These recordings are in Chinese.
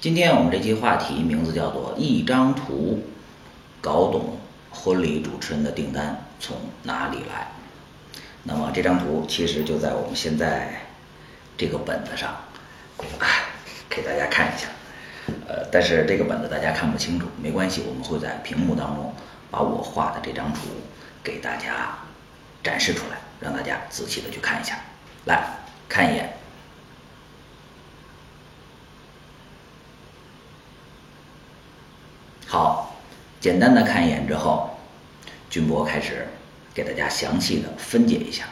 今天我们这期话题名字叫做“一张图搞懂婚礼主持人的订单从哪里来”。那么这张图其实就在我们现在这个本子上，给大家看一下。呃，但是这个本子大家看不清楚，没关系，我们会在屏幕当中把我画的这张图给大家展示出来，让大家仔细的去看一下。来看一眼。好，简单的看一眼之后，军博开始给大家详细的分解一下。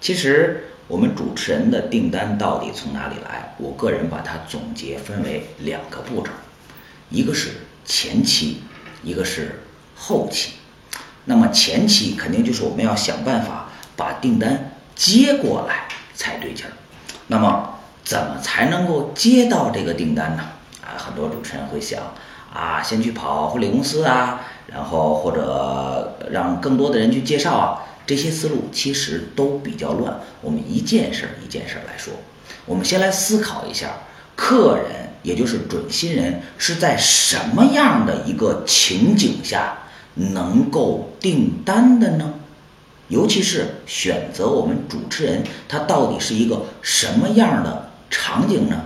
其实我们主持人的订单到底从哪里来？我个人把它总结分为两个步骤，一个是前期，一个是后期。那么前期肯定就是我们要想办法把订单接过来才对劲儿。那么怎么才能够接到这个订单呢？啊，很多主持人会想。啊，先去跑婚礼公司啊，然后或者让更多的人去介绍啊，这些思路其实都比较乱。我们一件事儿一件事儿来说，我们先来思考一下，客人也就是准新人是在什么样的一个情景下能够订单的呢？尤其是选择我们主持人，他到底是一个什么样的场景呢？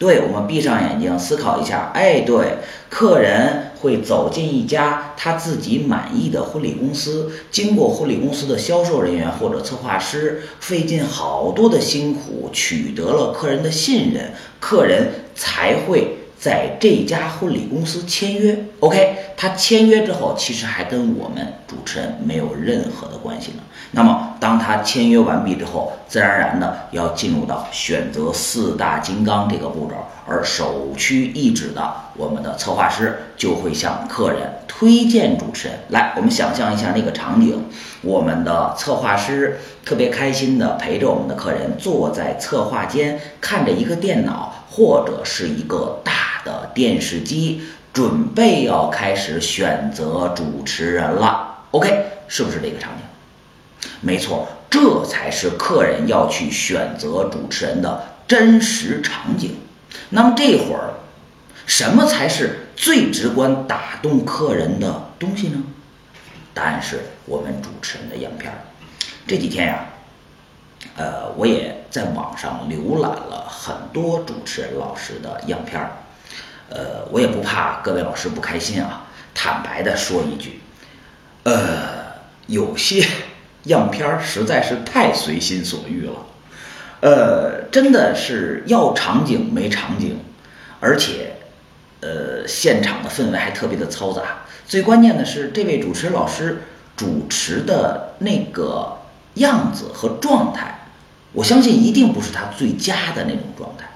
对，我们闭上眼睛思考一下。哎，对，客人会走进一家他自己满意的婚礼公司，经过婚礼公司的销售人员或者策划师费尽好多的辛苦，取得了客人的信任，客人才会。在这家婚礼公司签约，OK，他签约之后，其实还跟我们主持人没有任何的关系呢。那么，当他签约完毕之后，自然而然的要进入到选择四大金刚这个步骤，而首屈一指的我们的策划师就会向客人推荐主持人。来，我们想象一下那个场景，我们的策划师特别开心的陪着我们的客人坐在策划间，看着一个电脑或者是一个大。的电视机准备要开始选择主持人了，OK，是不是这个场景？没错，这才是客人要去选择主持人的真实场景。那么这会儿，什么才是最直观打动客人的东西呢？答案是我们主持人的样片儿。这几天呀，呃，我也在网上浏览了很多主持人老师的样片儿。呃，我也不怕各位老师不开心啊，坦白的说一句，呃，有些样片儿实在是太随心所欲了，呃，真的是要场景没场景，而且，呃，现场的氛围还特别的嘈杂。最关键的是，这位主持老师主持的那个样子和状态，我相信一定不是他最佳的那种状态。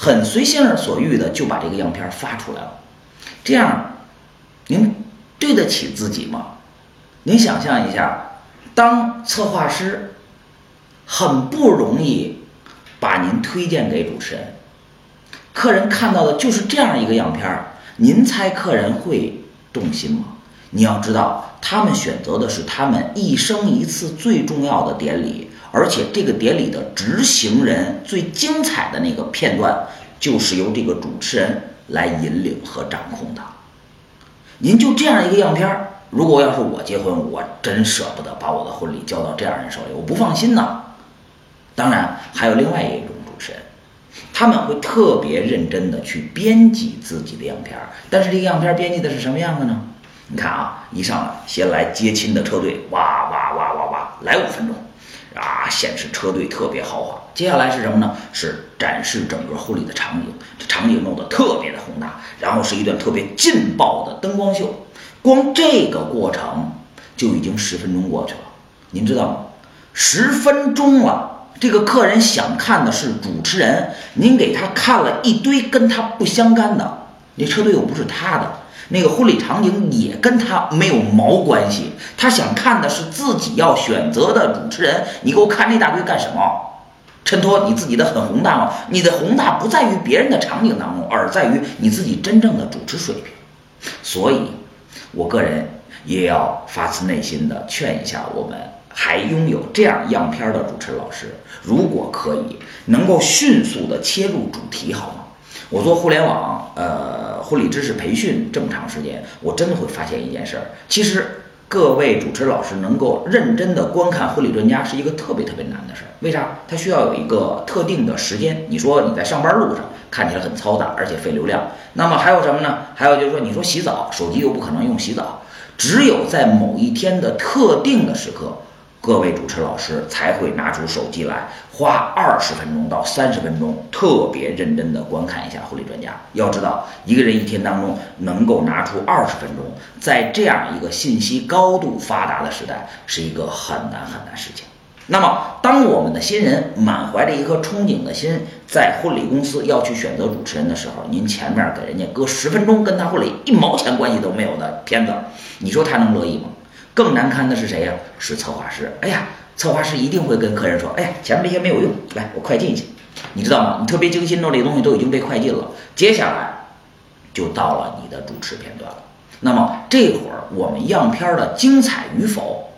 很随心而所欲的就把这个样片发出来了，这样，您对得起自己吗？您想象一下，当策划师很不容易把您推荐给主持人，客人看到的就是这样一个样片您猜客人会动心吗？你要知道，他们选择的是他们一生一次最重要的典礼。而且这个典礼的执行人最精彩的那个片段，就是由这个主持人来引领和掌控的。您就这样一个样片儿，如果要是我结婚，我真舍不得把我的婚礼交到这样人手里，我不放心呐。当然，还有另外一种主持人，他们会特别认真的去编辑自己的样片儿，但是这个样片编辑的是什么样的呢？你看啊，一上来先来接亲的车队，哇哇哇哇哇，来五分钟。啊，显示车队特别豪华。接下来是什么呢？是展示整个婚礼的场景，这场景弄得特别的宏大，然后是一段特别劲爆的灯光秀。光这个过程就已经十分钟过去了，您知道吗？十分钟了，这个客人想看的是主持人，您给他看了一堆跟他不相干的，那车队又不是他的。那个婚礼场景也跟他没有毛关系，他想看的是自己要选择的主持人。你给我看那大堆干什么？衬托你自己的很宏大吗？你的宏大不在于别人的场景当中，而在于你自己真正的主持水平。所以，我个人也要发自内心的劝一下我们还拥有这样样片的主持老师，如果可以，能够迅速的切入主题，好吗？我做互联网呃婚礼知识培训这么长时间，我真的会发现一件事儿，其实。各位主持老师能够认真的观看婚礼专家是一个特别特别难的事儿，为啥？他需要有一个特定的时间。你说你在上班路上看起来很嘈杂，而且费流量。那么还有什么呢？还有就是说，你说洗澡，手机又不可能用洗澡，只有在某一天的特定的时刻。各位主持老师才会拿出手机来，花二十分钟到三十分钟，特别认真的观看一下婚礼专家。要知道，一个人一天当中能够拿出二十分钟，在这样一个信息高度发达的时代，是一个很难很难事情。那么，当我们的新人满怀着一颗憧憬的心，在婚礼公司要去选择主持人的时候，您前面给人家搁十分钟跟他婚礼一毛钱关系都没有的片子，你说他能乐意吗？更难堪的是谁呀？是策划师。哎呀，策划师一定会跟客人说：“哎呀，前面这些没有用，来，我快进去。”你知道吗？你特别精心的这些东西都已经被快进了，接下来就到了你的主持片段了。那么这会儿我们样片的精彩与否，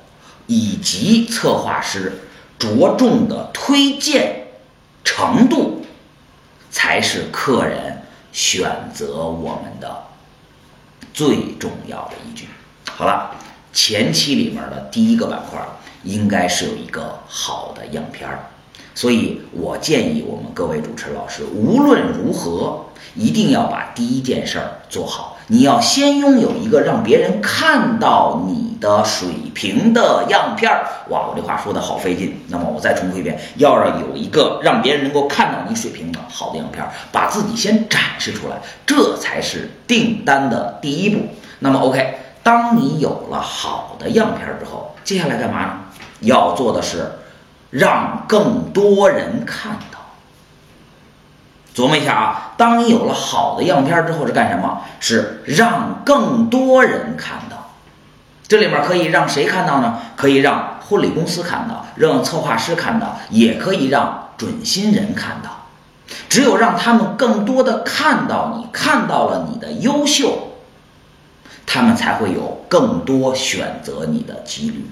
以及策划师着重的推荐程度，才是客人选择我们的最重要的依据。好了。前期里面的第一个板块应该是有一个好的样片儿，所以我建议我们各位主持老师，无论如何一定要把第一件事儿做好。你要先拥有一个让别人看到你的水平的样片儿。哇，我这话说的好费劲。那么我再重复一遍，要让有一个让别人能够看到你水平的好的样片儿，把自己先展示出来，这才是订单的第一步。那么 OK。当你有了好的样片之后，接下来干嘛呢？要做的是让更多人看到。琢磨一下啊，当你有了好的样片之后是干什么？是让更多人看到。这里面可以让谁看到呢？可以让婚礼公司看到，让策划师看到，也可以让准新人看到。只有让他们更多的看到你，看到了你的优秀。他们才会有更多选择你的几率，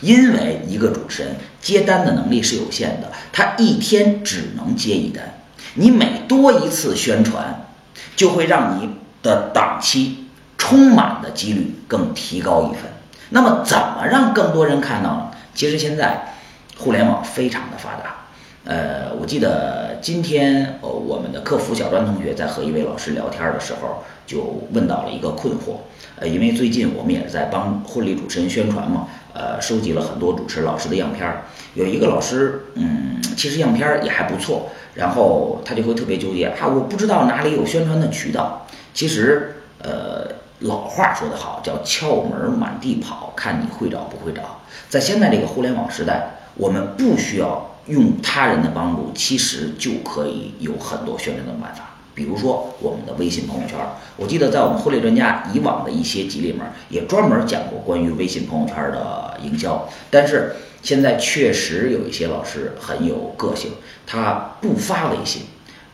因为一个主持人接单的能力是有限的，他一天只能接一单。你每多一次宣传，就会让你的档期充满的几率更提高一分。那么，怎么让更多人看到呢？其实现在互联网非常的发达。呃，我记得今天呃，我们的客服小专同学在和一位老师聊天的时候，就问到了一个困惑。呃，因为最近我们也是在帮婚礼主持人宣传嘛，呃，收集了很多主持老师的样片儿。有一个老师，嗯，其实样片儿也还不错，然后他就会特别纠结啊，我不知道哪里有宣传的渠道。其实，呃，老话说得好，叫窍门满地跑，看你会找不会找。在现在这个互联网时代，我们不需要。用他人的帮助，其实就可以有很多宣传的办法。比如说我们的微信朋友圈，我记得在我们婚礼专家以往的一些集里面，也专门讲过关于微信朋友圈的营销。但是现在确实有一些老师很有个性，他不发微信，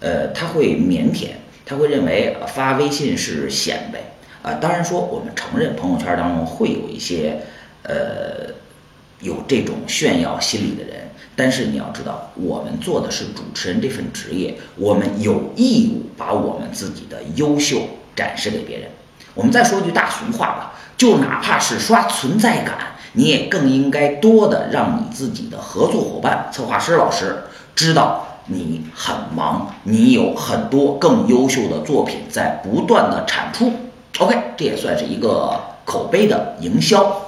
呃，他会腼腆，他会认为发微信是显摆啊。当然说，我们承认朋友圈当中会有一些，呃，有这种炫耀心理的人。但是你要知道，我们做的是主持人这份职业，我们有义务把我们自己的优秀展示给别人。我们再说句大俗话吧，就哪怕是刷存在感，你也更应该多的让你自己的合作伙伴、策划师老师知道你很忙，你有很多更优秀的作品在不断的产出。OK，这也算是一个口碑的营销。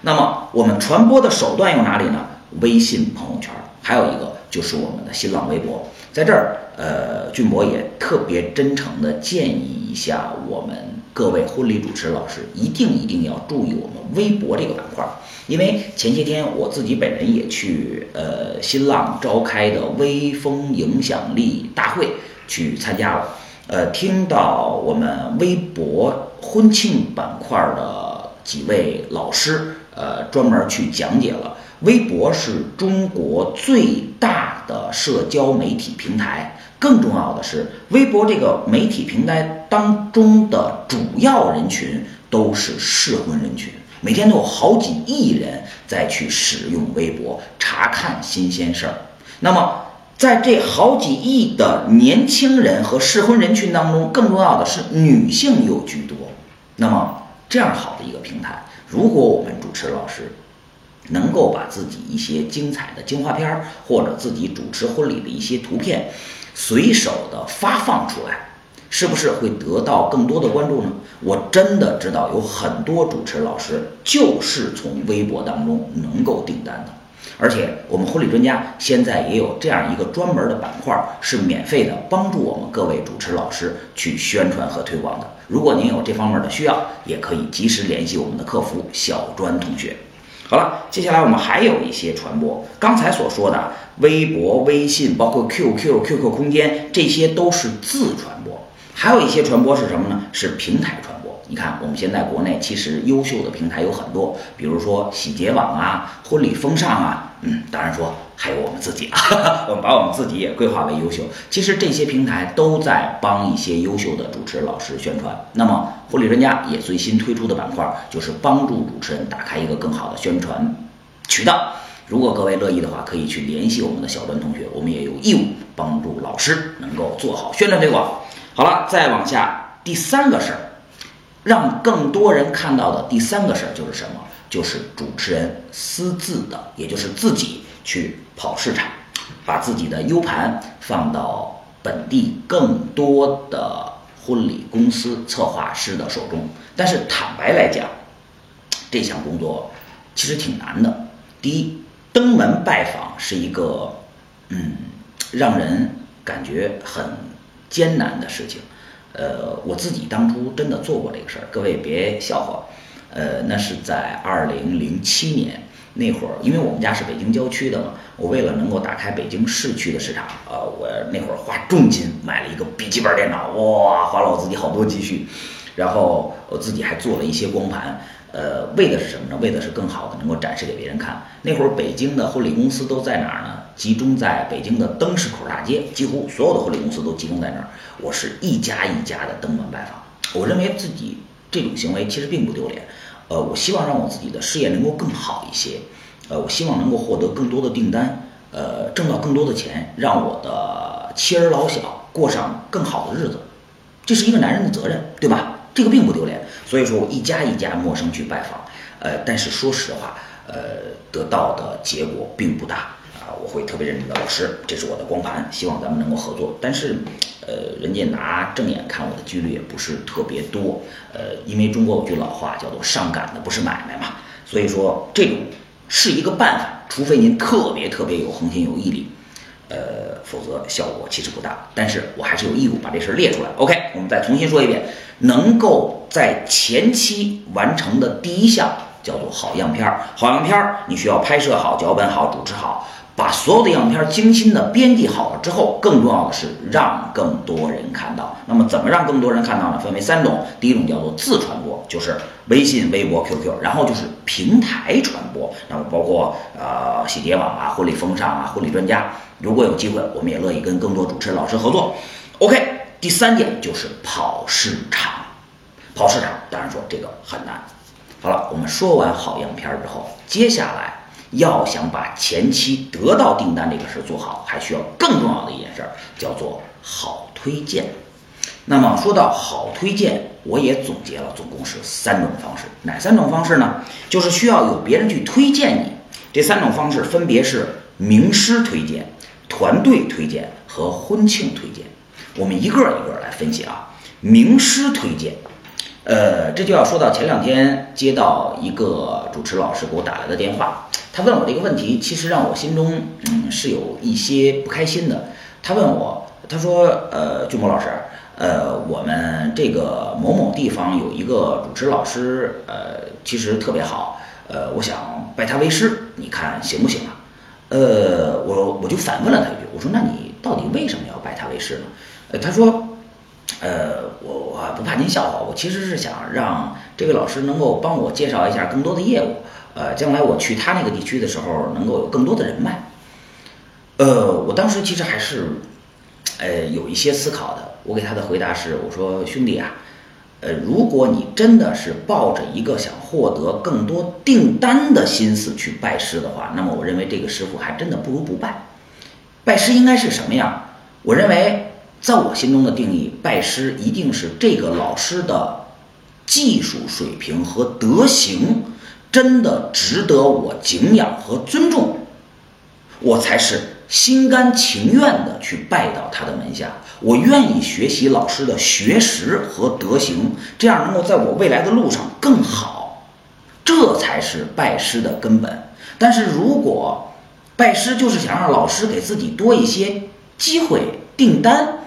那么我们传播的手段有哪里呢？微信朋友圈，还有一个就是我们的新浪微博，在这儿，呃，俊博也特别真诚的建议一下我们各位婚礼主持老师，一定一定要注意我们微博这个板块，因为前些天我自己本人也去呃新浪召开的微风影响力大会去参加了，呃，听到我们微博婚庆板块的几位老师，呃，专门去讲解了。微博是中国最大的社交媒体平台，更重要的是，微博这个媒体平台当中的主要人群都是适婚人群，每天都有好几亿人在去使用微博查看新鲜事儿。那么，在这好几亿的年轻人和适婚人群当中，更重要的是女性又居多。那么这样好的一个平台，如果我们主持老师能够把自己一些精彩的精华片儿，或者自己主持婚礼的一些图片，随手的发放出来，是不是会得到更多的关注呢？我真的知道有很多主持老师就是从微博当中能够订单的。而且我们婚礼专家现在也有这样一个专门的板块，是免费的，帮助我们各位主持老师去宣传和推广的。如果您有这方面的需要，也可以及时联系我们的客服小专同学。好了，接下来我们还有一些传播，刚才所说的微博、微信，包括 QQ、QQ 空间，这些都是自传播。还有一些传播是什么呢？是平台传播。你看，我们现在国内其实优秀的平台有很多，比如说喜结网啊、婚礼风尚啊，嗯，当然说还有我们自己啊，我们把我们自己也规划为优秀。其实这些平台都在帮一些优秀的主持老师宣传。那么婚礼专家也最新推出的板块就是帮助主持人打开一个更好的宣传渠道。如果各位乐意的话，可以去联系我们的小段同学，我们也有义务帮助老师能够做好宣传推广。好了，再往下，第三个事儿，让更多人看到的第三个事儿就是什么？就是主持人私自的，也就是自己去跑市场，把自己的 U 盘放到本地更多的婚礼公司策划师的手中。但是坦白来讲，这项工作其实挺难的。第一，登门拜访是一个，嗯，让人感觉很。艰难的事情，呃，我自己当初真的做过这个事儿，各位别笑话，呃，那是在二零零七年那会儿，因为我们家是北京郊区的嘛，我为了能够打开北京市区的市场，呃，我那会儿花重金买了一个笔记本电脑，哇，花了我自己好多积蓄，然后我自己还做了一些光盘。呃，为的是什么呢？为的是更好的能够展示给别人看。那会儿北京的婚礼公司都在哪儿呢？集中在北京的灯市口大街，几乎所有的婚礼公司都集中在那儿。我是一家一家的登门拜访。我认为自己这种行为其实并不丢脸。呃，我希望让我自己的事业能够更好一些。呃，我希望能够获得更多的订单，呃，挣到更多的钱，让我的妻儿老小过上更好的日子。这是一个男人的责任，对吧？这个并不丢脸，所以说我一家一家陌生去拜访，呃，但是说实话，呃，得到的结果并不大啊。我会特别认真的老师，这是我的光盘，希望咱们能够合作。但是，呃，人家拿正眼看我的几率也不是特别多，呃，因为中国有句老话叫做上赶的不是买卖嘛，所以说这种是一个办法，除非您特别特别有恒心有毅力。呃，否则效果其实不大。但是我还是有义务把这事儿列出来。OK，我们再重新说一遍，能够在前期完成的第一项叫做好样片儿。好样片儿，你需要拍摄好、脚本好、主持好。把所有的样片精心的编辑好了之后，更重要的是让更多人看到。那么怎么让更多人看到呢？分为三种，第一种叫做自传播，就是微信、微博、QQ，然后就是平台传播，那么包括呃喜结网啊、婚礼风尚啊、婚礼专家。如果有机会，我们也乐意跟更多主持人老师合作。OK，第三点就是跑市场，跑市场，当然说这个很难。好了，我们说完好样片之后，接下来。要想把前期得到订单这个事儿做好，还需要更重要的一件事儿，叫做好推荐。那么说到好推荐，我也总结了，总共是三种方式。哪三种方式呢？就是需要有别人去推荐你。这三种方式分别是名师推荐、团队推荐和婚庆推荐。我们一个一个来分析啊。名师推荐。呃，这就要说到前两天接到一个主持老师给我打来的电话，他问我这个问题，其实让我心中嗯是有一些不开心的。他问我，他说，呃，俊博老师，呃，我们这个某某地方有一个主持老师，呃，其实特别好，呃，我想拜他为师，你看行不行啊？呃，我我就反问了他一句，我说，那你到底为什么要拜他为师呢？呃，他说。呃，我我不怕您笑话，我其实是想让这位老师能够帮我介绍一下更多的业务，呃，将来我去他那个地区的时候能够有更多的人脉。呃，我当时其实还是，呃，有一些思考的。我给他的回答是，我说兄弟啊，呃，如果你真的是抱着一个想获得更多订单的心思去拜师的话，那么我认为这个师傅还真的不如不拜。拜师应该是什么样？我认为，在我心中的定义，拜师一定是这个老师的技术水平和德行真的值得我敬仰和尊重，我才是心甘情愿的去拜到他的门下。我愿意学习老师的学识和德行，这样能够在我未来的路上更好，这才是拜师的根本。但是如果拜师就是想让老师给自己多一些机会订单，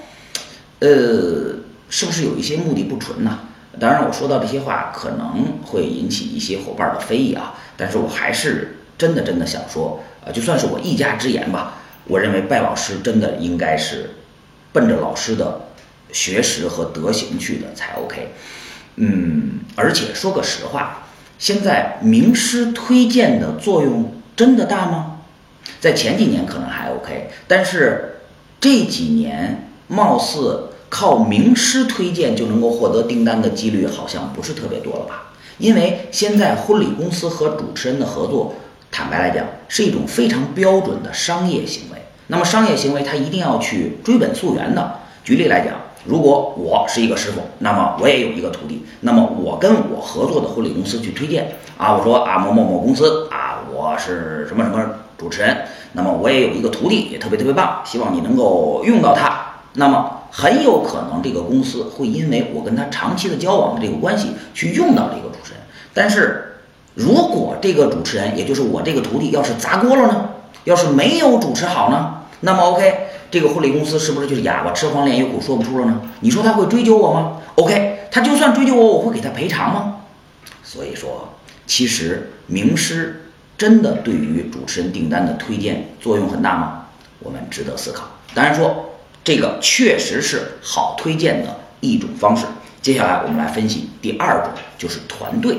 呃，是不是有一些目的不纯呢？当然，我说到这些话可能会引起一些伙伴的非议啊，但是我还是真的真的想说，呃，就算是我一家之言吧，我认为拜老师真的应该是。奔着老师的学识和德行去的才 OK，嗯，而且说个实话，现在名师推荐的作用真的大吗？在前几年可能还 OK，但是这几年貌似靠名师推荐就能够获得订单的几率好像不是特别多了吧？因为现在婚礼公司和主持人的合作，坦白来讲是一种非常标准的商业行为。那么商业行为，它一定要去追本溯源的。举例来讲，如果我是一个师傅，那么我也有一个徒弟，那么我跟我合作的婚礼公司去推荐啊，我说啊某某某公司啊，我是什么什么主持人，那么我也有一个徒弟，也特别特别棒，希望你能够用到他。那么很有可能这个公司会因为我跟他长期的交往的这个关系去用到这个主持人。但是如果这个主持人，也就是我这个徒弟，要是砸锅了呢？要是没有主持好呢，那么 OK，这个婚礼公司是不是就是哑巴吃黄连有苦说不出了呢？你说他会追究我吗？OK，他就算追究我，我会给他赔偿吗？所以说，其实名师真的对于主持人订单的推荐作用很大吗？我们值得思考。当然说，这个确实是好推荐的一种方式。接下来我们来分析第二种，就是团队。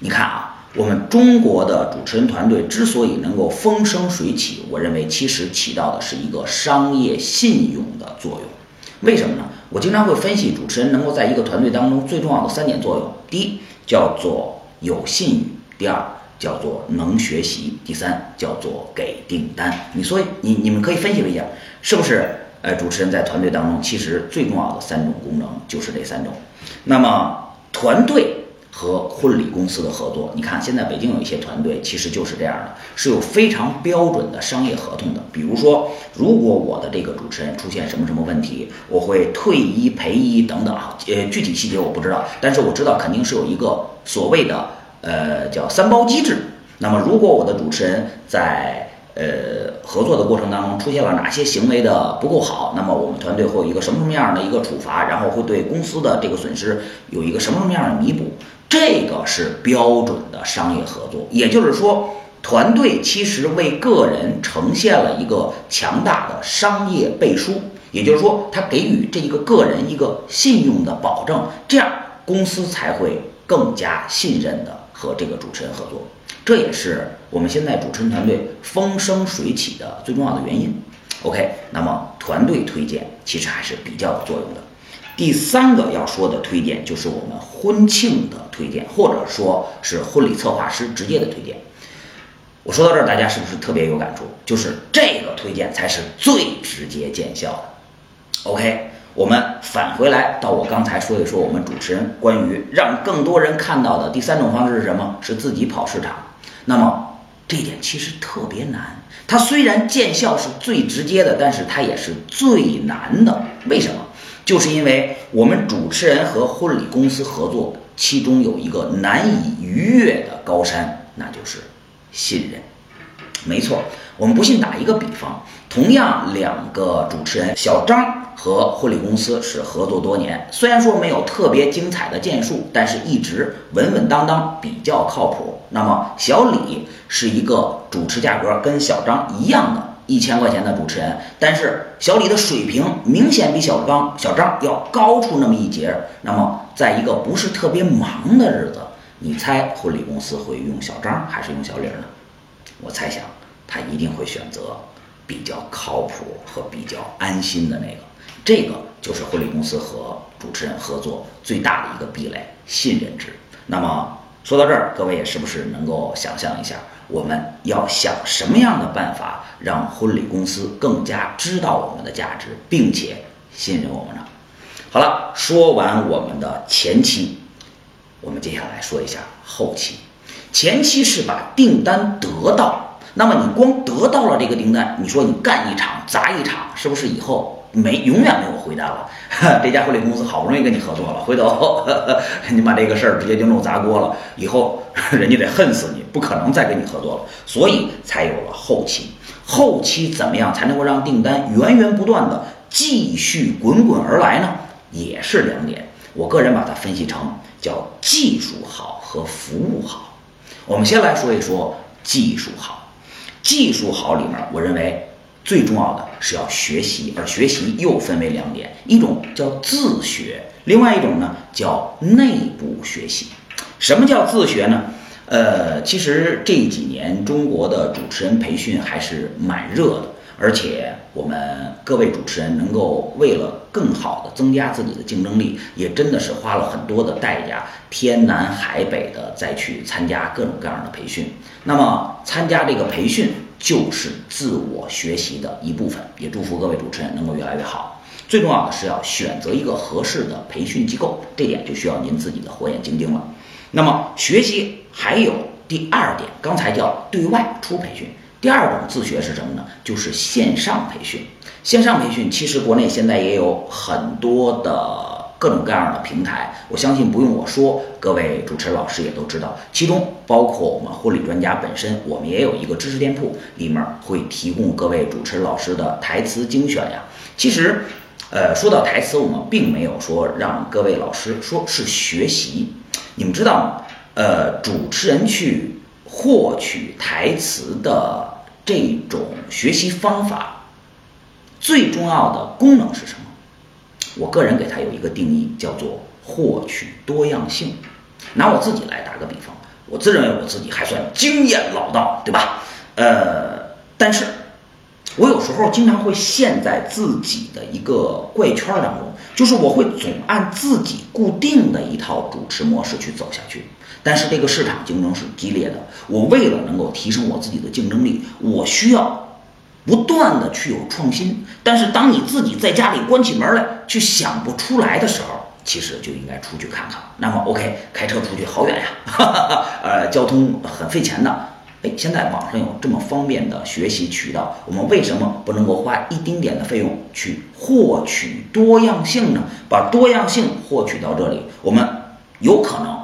你看啊。我们中国的主持人团队之所以能够风生水起，我认为其实起到的是一个商业信用的作用。为什么呢？我经常会分析主持人能够在一个团队当中最重要的三点作用：第一，叫做有信誉；第二，叫做能学习；第三，叫做给订单。你说，你你们可以分析一下，是不是？呃，主持人在团队当中，其实最重要的三种功能就是这三种。那么，团队。和婚礼公司的合作，你看现在北京有一些团队，其实就是这样的，是有非常标准的商业合同的。比如说，如果我的这个主持人出现什么什么问题，我会退一赔一等等啊，呃，具体细节我不知道，但是我知道肯定是有一个所谓的呃叫三包机制。那么如果我的主持人在呃，合作的过程当中出现了哪些行为的不够好，那么我们团队会有一个什么什么样的一个处罚，然后会对公司的这个损失有一个什么什么样的弥补，这个是标准的商业合作。也就是说，团队其实为个人呈现了一个强大的商业背书，也就是说，他给予这一个个人一个信用的保证，这样公司才会更加信任的和这个主持人合作。这也是我们现在主持人团队风生水起的最重要的原因。OK，那么团队推荐其实还是比较有作用的。第三个要说的推荐就是我们婚庆的推荐，或者说是婚礼策划师直接的推荐。我说到这儿，大家是不是特别有感触？就是这个推荐才是最直接见效的。OK。我们返回来到我刚才说一说，我们主持人关于让更多人看到的第三种方式是什么？是自己跑市场。那么这一点其实特别难。它虽然见效是最直接的，但是它也是最难的。为什么？就是因为我们主持人和婚礼公司合作，其中有一个难以逾越的高山，那就是信任。没错，我们不信打一个比方，同样两个主持人小张和婚礼公司是合作多年，虽然说没有特别精彩的建树，但是一直稳稳当当，比较靠谱。那么小李是一个主持价格跟小张一样的一千块钱的主持人，但是小李的水平明显比小张小张要高出那么一截。那么在一个不是特别忙的日子，你猜婚礼公司会用小张还是用小李呢？我猜想，他一定会选择比较靠谱和比较安心的那个。这个就是婚礼公司和主持人合作最大的一个壁垒——信任值。那么，说到这儿，各位也是不是能够想象一下，我们要想什么样的办法让婚礼公司更加知道我们的价值，并且信任我们呢？好了，说完我们的前期，我们接下来说一下后期。前期是把订单得到，那么你光得到了这个订单，你说你干一场砸一场，是不是以后？没，永远没有回单了。这家婚礼公司好不容易跟你合作了，回头 你把这个事儿直接就弄砸锅了，以后人家得恨死你，不可能再跟你合作了。所以才有了后期。后期怎么样才能够让订单源源不断的继续滚滚而来呢？也是两点。我个人把它分析成叫技术好和服务好。我们先来说一说技术好。技术好里面，我认为。最重要的是要学习，而学习又分为两点，一种叫自学，另外一种呢叫内部学习。什么叫自学呢？呃，其实这几年中国的主持人培训还是蛮热的，而且我们各位主持人能够为了更好的增加自己的竞争力，也真的是花了很多的代价，天南海北的再去参加各种各样的培训。那么参加这个培训。就是自我学习的一部分，也祝福各位主持人能够越来越好。最重要的是要选择一个合适的培训机构，这点就需要您自己的火眼金睛了。那么学习还有第二点，刚才叫对外出培训，第二种自学是什么呢？就是线上培训。线上培训其实国内现在也有很多的。各种各样的平台，我相信不用我说，各位主持人老师也都知道。其中包括我们婚礼专家本身，我们也有一个知识店铺，里面会提供各位主持老师的台词精选呀。其实，呃，说到台词，我们并没有说让各位老师说是学习。你们知道吗？呃，主持人去获取台词的这种学习方法，最重要的功能是什么？我个人给它有一个定义，叫做获取多样性。拿我自己来打个比方，我自认为我自己还算经验老道，对吧？呃，但是，我有时候经常会陷在自己的一个怪圈当中，就是我会总按自己固定的一套主持模式去走下去。但是这个市场竞争是激烈的，我为了能够提升我自己的竞争力，我需要。不断的去有创新，但是当你自己在家里关起门来去想不出来的时候，其实就应该出去看看。那么，OK，开车出去好远呀，呃，交通很费钱的。现在网上有这么方便的学习渠道，我们为什么不能够花一丁点的费用去获取多样性呢？把多样性获取到这里，我们有可能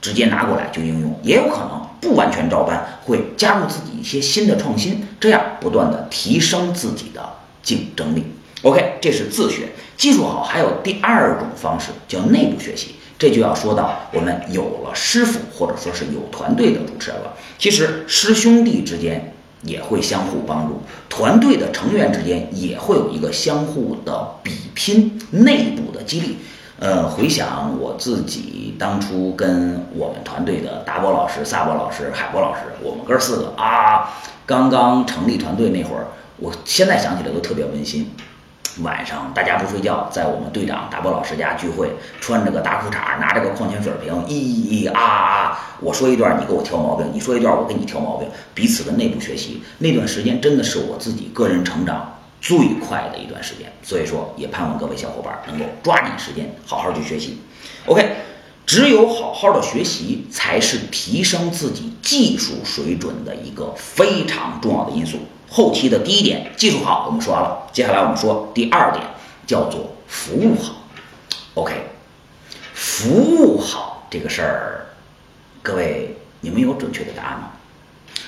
直接拿过来就应用，也有可能。不完全照搬，会加入自己一些新的创新，这样不断的提升自己的竞争力。OK，这是自学，技术好。还有第二种方式叫内部学习，这就要说到我们有了师傅或者说是有团队的主持人了。其实师兄弟之间也会相互帮助，团队的成员之间也会有一个相互的比拼，内部的激励。呃，回想我自己当初跟我们团队的达波老师、萨博老师、海波老师，我们哥四个啊，刚刚成立团队那会儿，我现在想起来都特别温馨。晚上大家不睡觉，在我们队长达波老师家聚会，穿着个大裤衩，拿着个矿泉水瓶，咿咿啊啊！我说一段，你给我挑毛病；你说一段，我给你挑毛病。彼此的内部学习，那段时间真的是我自己个人成长。最快的一段时间，所以说也盼望各位小伙伴能够抓紧时间好好去学习。OK，只有好好的学习，才是提升自己技术水准的一个非常重要的因素。后期的第一点，技术好，我们说完了，接下来我们说第二点，叫做服务好。OK，服务好这个事儿，各位你们有准确的答案吗？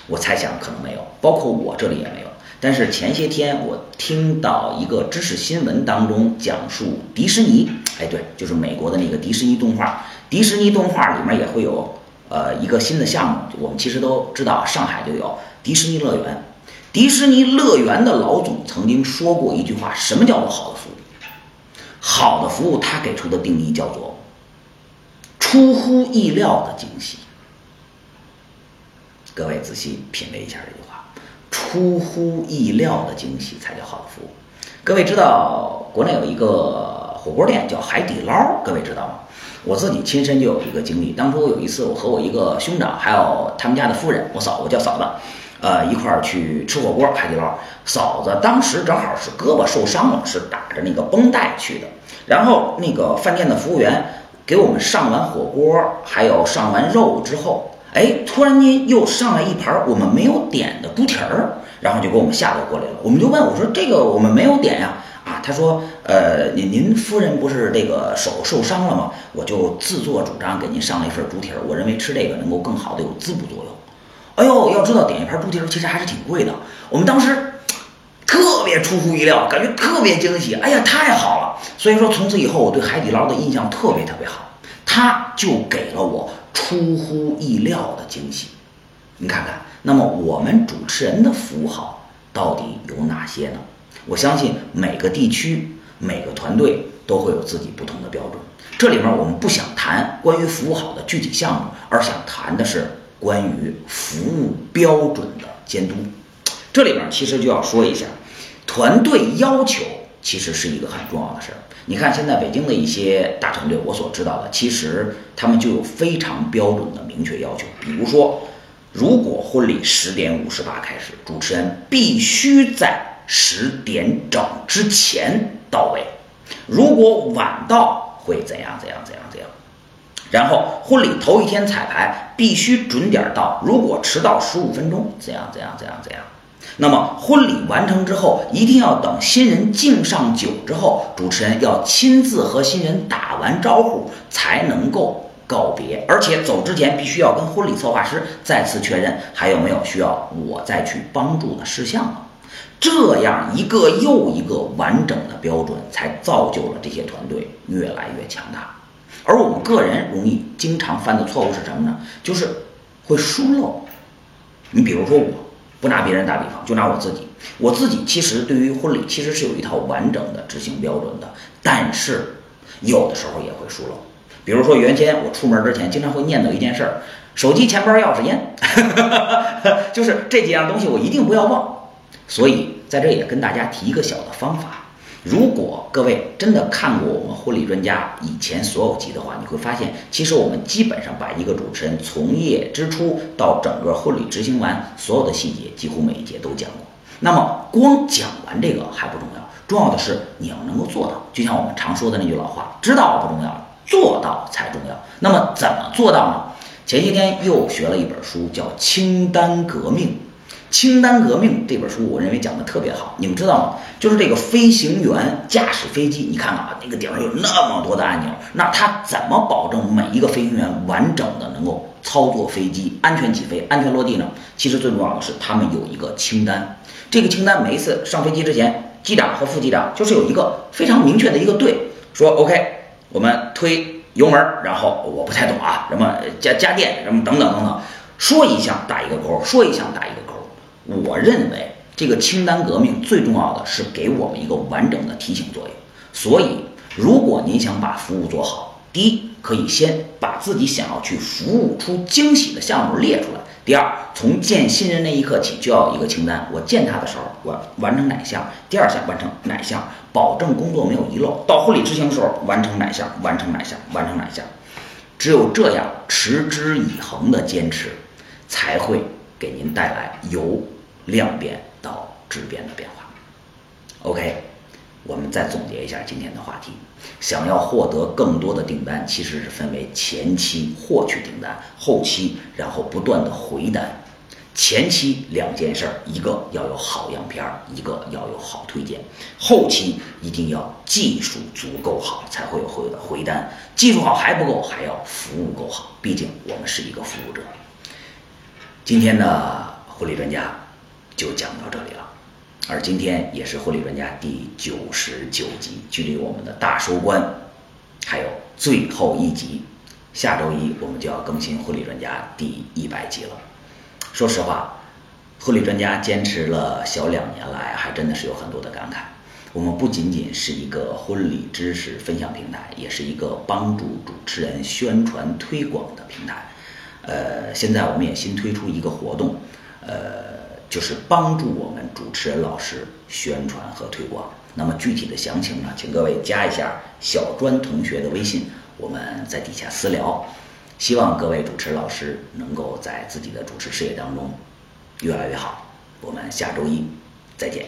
我猜想可能没有，包括我这里也没有。但是前些天我听到一个知识新闻当中讲述迪士尼，哎，对，就是美国的那个迪士尼动画。迪士尼动画里面也会有呃一个新的项目，我们其实都知道，上海就有迪士尼乐园。迪士尼乐园的老总曾经说过一句话：什么叫做好的服务？好的服务，他给出的定义叫做出乎意料的惊喜。各位仔细品味一下这句话。出乎意料的惊喜才叫好的服务。各位知道国内有一个火锅店叫海底捞，各位知道吗？我自己亲身就有一个经历。当初有一次，我和我一个兄长，还有他们家的夫人，我嫂，我叫嫂子，呃，一块儿去吃火锅，海底捞。嫂子当时正好是胳膊受伤了，是打着那个绷带去的。然后那个饭店的服务员给我们上完火锅，还有上完肉之后，哎，突然间又上来一盘我们没有点的猪蹄儿，然后就给我们下到过来了。我们就问我说：“这个我们没有点呀？”啊，他说：“呃，您您夫人不是这个手受伤了吗？我就自作主张给您上了一份猪蹄儿，我认为吃这个能够更好的有滋补作用。”哎呦，要知道点一盘猪蹄儿其实还是挺贵的，我们当时。特别出乎意料，感觉特别惊喜。哎呀，太好了！所以说，从此以后我对海底捞的印象特别特别好。它就给了我出乎意料的惊喜。你看看，那么我们主持人的服务好到底有哪些呢？我相信每个地区、每个团队都会有自己不同的标准。这里面我们不想谈关于服务好的具体项目，而想谈的是关于服务标准的监督。这里边其实就要说一下。团队要求其实是一个很重要的事儿。你看，现在北京的一些大团队，我所知道的，其实他们就有非常标准的明确要求。比如说，如果婚礼十点五十八开始，主持人必须在十点整之前到位；如果晚到，会怎样怎样怎样怎样。然后，婚礼头一天彩排必须准点到；如果迟到十五分钟，怎样怎样怎样怎样。那么婚礼完成之后，一定要等新人敬上酒之后，主持人要亲自和新人打完招呼才能够告别，而且走之前必须要跟婚礼策划师再次确认还有没有需要我再去帮助的事项了。这样一个又一个完整的标准，才造就了这些团队越来越强大。而我们个人容易经常犯的错误是什么呢？就是会疏漏。你比如说我。不拿别人打比方，就拿我自己。我自己其实对于婚礼其实是有一套完整的执行标准的，但是有的时候也会疏漏。比如说原先我出门之前经常会念叨一件事儿：手机、钱包、钥匙、烟，就是这几样东西我一定不要忘。所以在这也跟大家提一个小的方法。如果各位真的看过我们婚礼专家以前所有集的话，你会发现，其实我们基本上把一个主持人从业之初到整个婚礼执行完所有的细节，几乎每一节都讲过。那么光讲完这个还不重要，重要的是你要能够做到。就像我们常说的那句老话：知道不重要，做到才重要。那么怎么做到呢？前些天又学了一本书，叫《清单革命》。清单革命这本书，我认为讲的特别好。你们知道吗？就是这个飞行员驾驶飞机，你看啊，那个顶上有那么多的按钮，那他怎么保证每一个飞行员完整的能够操作飞机、安全起飞、安全落地呢？其实最重要的是，他们有一个清单。这个清单每一次上飞机之前，机长和副机长就是有一个非常明确的一个队，说 OK，我们推油门，然后我不太懂啊，什么加加电，什么等等等等，说一项打一个勾，说一项打一个勾。我认为这个清单革命最重要的是给我们一个完整的提醒作用。所以，如果您想把服务做好，第一，可以先把自己想要去服务出惊喜的项目列出来；第二，从见新人那一刻起就要有一个清单。我见他的时候，我完成哪项？第二项完成哪项？保证工作没有遗漏。到婚礼执行的时候，完成哪项？完成哪项？完成哪项？只有这样持之以恒的坚持，才会给您带来由。量变到质变的变化。OK，我们再总结一下今天的话题：想要获得更多的订单，其实是分为前期获取订单，后期然后不断的回单。前期两件事儿，一个要有好样片儿，一个要有好推荐。后期一定要技术足够好，才会有回回单。技术好还不够，还要服务够好。毕竟我们是一个服务者。今天的婚礼专家。就讲到这里了，而今天也是婚礼专家第九十九集，距离我们的大收官还有最后一集，下周一我们就要更新婚礼专家第一百集了。说实话，婚礼专家坚持了小两年来，还真的是有很多的感慨。我们不仅仅是一个婚礼知识分享平台，也是一个帮助主持人宣传推广的平台。呃，现在我们也新推出一个活动，呃。就是帮助我们主持人老师宣传和推广。那么具体的详情呢，请各位加一下小专同学的微信，我们在底下私聊。希望各位主持老师能够在自己的主持事业当中越来越好。我们下周一再见。